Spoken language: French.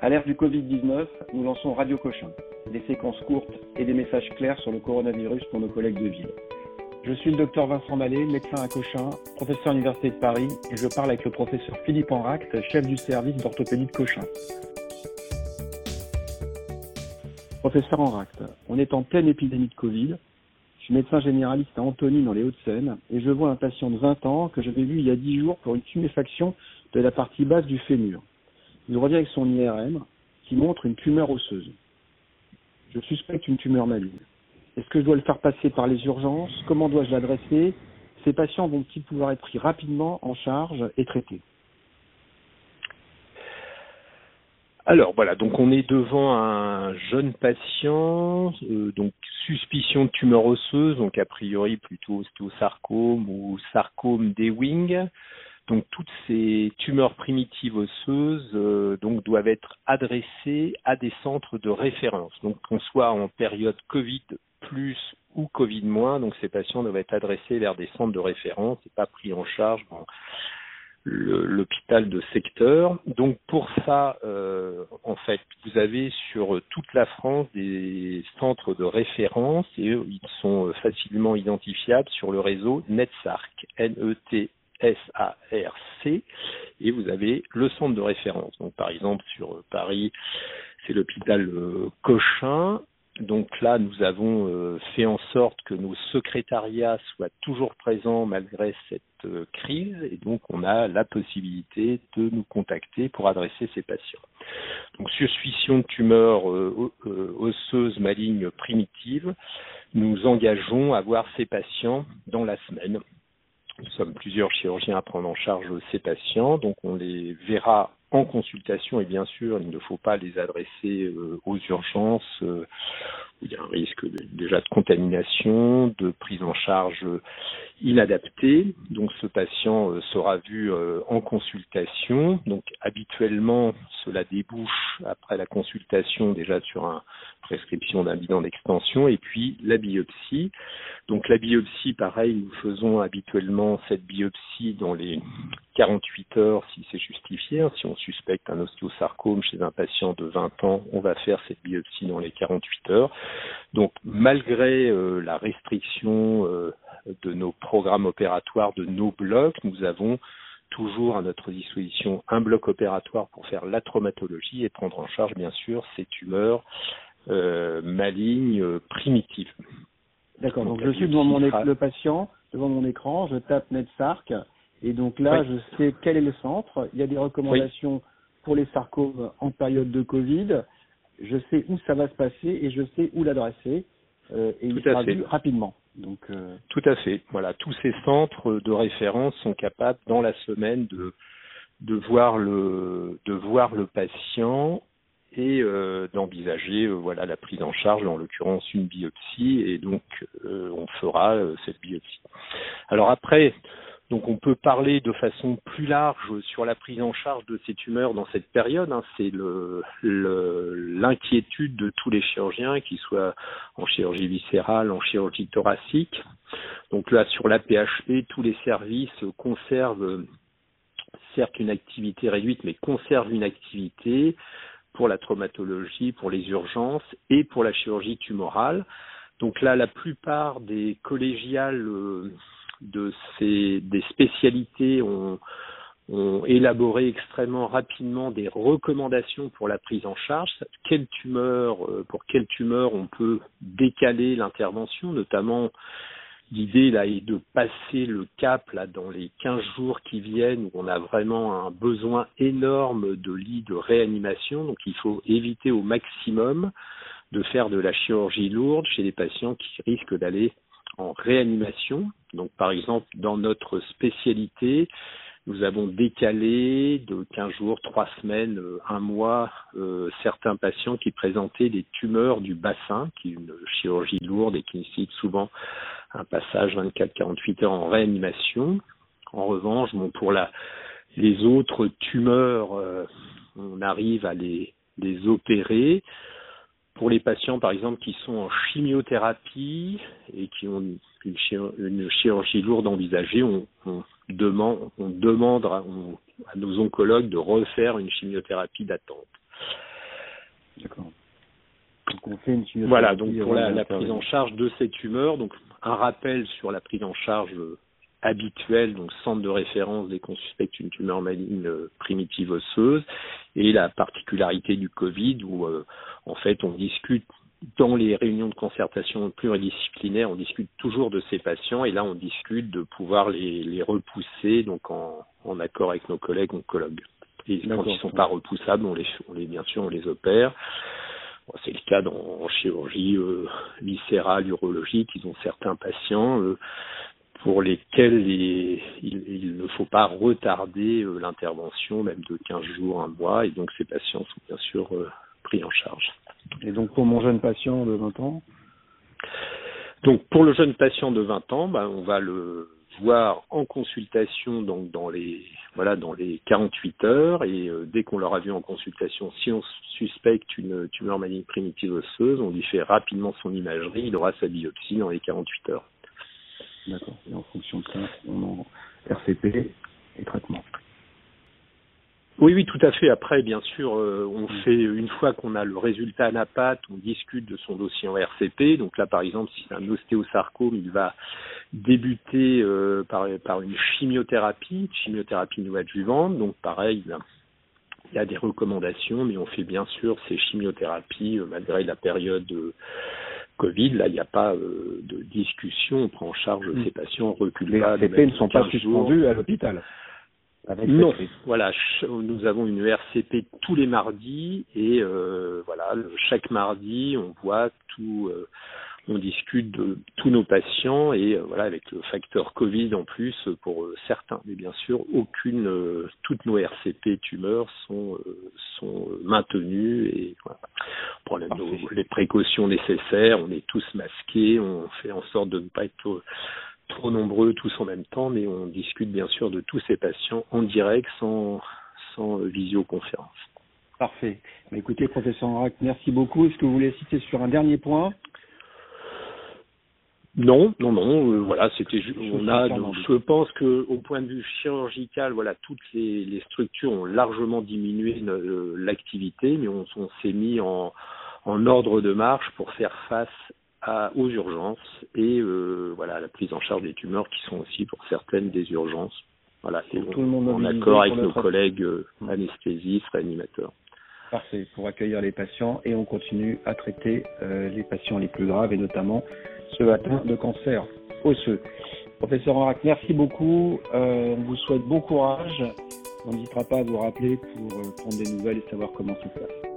À l'ère du Covid-19, nous lançons Radio Cochin, des séquences courtes et des messages clairs sur le coronavirus pour nos collègues de ville. Je suis le docteur Vincent Mallet, médecin à Cochin, professeur à l'Université de Paris, et je parle avec le professeur Philippe Enract, chef du service d'orthopédie de Cochin. Professeur Enract, on est en pleine épidémie de Covid. Je suis médecin généraliste à Antony dans les Hauts-de-Seine et je vois un patient de 20 ans que j'avais vu il y a 10 jours pour une tuméfaction de la partie basse du fémur. Il revient avec son IRM qui montre une tumeur osseuse. Je suspecte une tumeur maligne. Est-ce que je dois le faire passer par les urgences? Comment dois-je l'adresser? Ces patients vont-ils pouvoir être pris rapidement en charge et traités? Alors voilà, donc on est devant un jeune patient, euh, donc suspicion de tumeur osseuse, donc a priori plutôt ostéosarcome ou sarcome des wings. Donc toutes ces tumeurs primitives osseuses euh, doivent être adressées à des centres de référence. Donc qu'on soit en période Covid plus ou Covid moins, donc ces patients doivent être adressés vers des centres de référence et pas pris en charge dans l'hôpital de secteur. Donc pour ça, euh, en fait, vous avez sur toute la France des centres de référence et ils sont facilement identifiables sur le réseau NetSARC, N-E-T S-A-R-C, et vous avez le centre de référence. Donc, par exemple, sur Paris, c'est l'hôpital euh, Cochin. Donc là, nous avons euh, fait en sorte que nos secrétariats soient toujours présents malgré cette euh, crise, et donc on a la possibilité de nous contacter pour adresser ces patients. Donc, suspicion de tumeur osseuse maligne primitive, nous engageons à voir ces patients dans la semaine nous sommes plusieurs chirurgiens à prendre en charge ces patients, donc on les verra en consultation et bien sûr, il ne faut pas les adresser euh, aux urgences euh, où il y a un risque déjà de contamination, de prise en charge inadaptée. Donc ce patient euh, sera vu en consultation. Donc habituellement, cela débouche après la consultation déjà sur un prescription d'un bilan d'extension et puis la biopsie. Donc la biopsie, pareil, nous faisons habituellement cette biopsie dans les 48 heures si c'est justifié. Si on suspecte un ostéosarcome chez un patient de 20 ans, on va faire cette biopsie dans les 48 heures. Donc malgré euh, la restriction euh, de nos programmes opératoires, de nos blocs, nous avons toujours à notre disposition un bloc opératoire pour faire la traumatologie et prendre en charge bien sûr ces tumeurs euh, maligne euh, primitive. D'accord, donc, je suis devant mon le patient, devant mon écran, je tape NetSarc, et donc là, je sais quel est le centre. Il y a des recommandations pour les sarcomes en période de Covid. Je sais où ça va se passer et je sais où l'adresser. Euh, et il sera vu rapidement. Donc, euh... Tout à fait. Voilà, tous ces centres de référence sont capables dans la semaine de de voir le de voir le patient et euh, d'envisager euh, voilà la prise en charge, en l'occurrence une biopsie, et donc euh, on fera cette biopsie. Alors après, donc on peut parler de façon plus large sur la prise en charge de ces tumeurs dans cette période. Hein. C'est l'inquiétude de tous les chirurgiens, qu'ils soient en chirurgie viscérale, en chirurgie thoracique. Donc là, sur la PHP, tous les services conservent certes une activité réduite, mais conservent une activité pour la traumatologie, pour les urgences et pour la chirurgie tumorale. Donc là, la plupart des collégiales euh, de ces des spécialités ont, élaboré extrêmement rapidement des recommandations pour la prise en charge. Euh, pour quelle tumeur on peut décaler l'intervention, notamment L'idée est de passer le cap dans les 15 jours qui viennent où on a vraiment un besoin énorme de lits de réanimation. Donc il faut éviter au maximum de faire de la chirurgie lourde chez les patients qui risquent d'aller en réanimation. Donc par exemple dans notre spécialité, nous avons décalé de 15 jours, 3 semaines, euh, un mois, euh, certains patients qui présentaient des tumeurs du bassin, qui est une chirurgie lourde et qui nécessite souvent un passage 24-48 heures en réanimation. En revanche, pour les autres tumeurs, euh, on arrive à les opérer. Pour les patients, par exemple, qui sont en chimiothérapie et qui ont une, chirurgie lourde envisagée, on, on demande, on demande à, à, nos oncologues de refaire une chimiothérapie d'attente. D'accord. Donc on fait une Voilà, donc pour la, la prise en charge de ces tumeurs, donc un rappel sur la prise en charge habituelle, donc centre de référence dès qu'on suspecte une tumeur maligne euh, primitive osseuse, et la particularité du Covid où euh, en fait on discute dans les réunions de concertation pluridisciplinaires, on discute toujours de ces patients et là on discute de pouvoir les, les repousser donc en, en, accord avec nos collègues oncologues. Et quand ils ne sont pas repoussables, on les, on les, bien sûr on les opère. C'est le cas dans, en chirurgie euh, viscérale, urologique. Ils ont certains patients euh, pour lesquels il, il, ne faut pas retarder euh, l'intervention, même de 15 jours, un mois. Et donc ces patients sont bien sûr pris en charge. Et donc pour mon jeune patient de 20 ans Donc pour le jeune patient de 20 ans, ben, on va le voir en consultation donc dans les voilà dans les 48 heures et euh, dès qu'on l'aura vu en consultation, si on suspecte une tumeur maligne primitive osseuse, on lui fait rapidement son imagerie, il aura sa biopsie dans les 48 heures. D'accord. Et en fonction de ça, on en RCP et traitement. Oui, oui, tout à fait. Après, bien sûr, euh, on mm. fait une fois qu'on a le résultat à la patte, on discute de son dossier en RCP. Donc là, par exemple, si c'est un ostéosarcome, il va débuter euh, par, par une chimiothérapie, chimiothérapie adjuvante. Donc pareil, il y a des recommandations, mais on fait bien sûr ces chimiothérapies euh, malgré la période Covid. Là, il n'y a pas de discussion. On prend en charge mm. ces patients, on recule Les RCP ne sont pas suspendus à l'hôpital non, voilà, nous avons une ERCP tous les mardis et euh, voilà, chaque mardi, on voit tout, euh, on discute de tous nos patients et euh, voilà, avec le facteur Covid en plus pour certains, mais bien sûr, aucune, toutes nos RCP tumeurs sont sont maintenues et voilà, on prend les précautions nécessaires, on est tous masqués, on fait en sorte de ne pas être trop nombreux tous en même temps, mais on discute bien sûr de tous ces patients en direct, sans, sans visioconférence. Parfait. Écoutez, professeur Enrac, merci beaucoup. Est-ce que vous voulez citer sur un dernier point? Non, non, non. Euh, voilà, c'était. On a. je pense que, au point de vue chirurgical, voilà, toutes les, les structures ont largement diminué euh, l'activité, mais on, on s'est mis en, en ordre de marche pour faire face aux urgences et euh, voilà la prise en charge des tumeurs qui sont aussi pour certaines des urgences. Voilà, c'est en accord avec nos collègues euh, anesthésistes, réanimateurs. Parfait, pour accueillir les patients et on continue à traiter euh, les patients les plus graves et notamment ceux atteints de cancer osseux. Professeur Enrac, merci beaucoup. on vous souhaite bon courage. On n'hésitera pas à vous rappeler pour prendre des nouvelles et savoir comment tout faire.